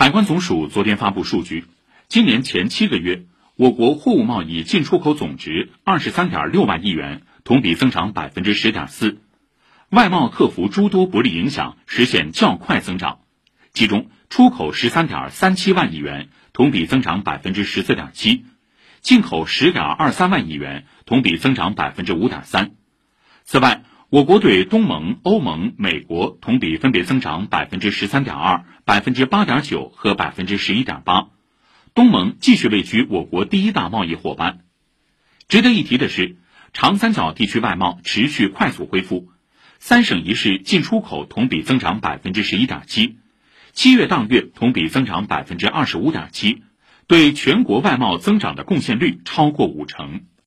海关总署昨天发布数据，今年前七个月，我国货物贸易进出口总值二十三点六万亿元，同比增长百分之十点四。外贸克服诸多不利影响，实现较快增长。其中，出口十三点三七万亿元，同比增长百分之十四点七；进口十点二三万亿元，同比增长百分之五点三。此外，我国对东盟、欧盟、美国同比分别增长百分之十三点二、百分之八点九和百分之十一点八。东盟继续位居我国第一大贸易伙伴。值得一提的是，长三角地区外贸持续快速恢复。三省一市进出口同比增长百分之十一点七，七月当月同比增长百分之二十五点七，对全国外贸增长的贡献率超过五成。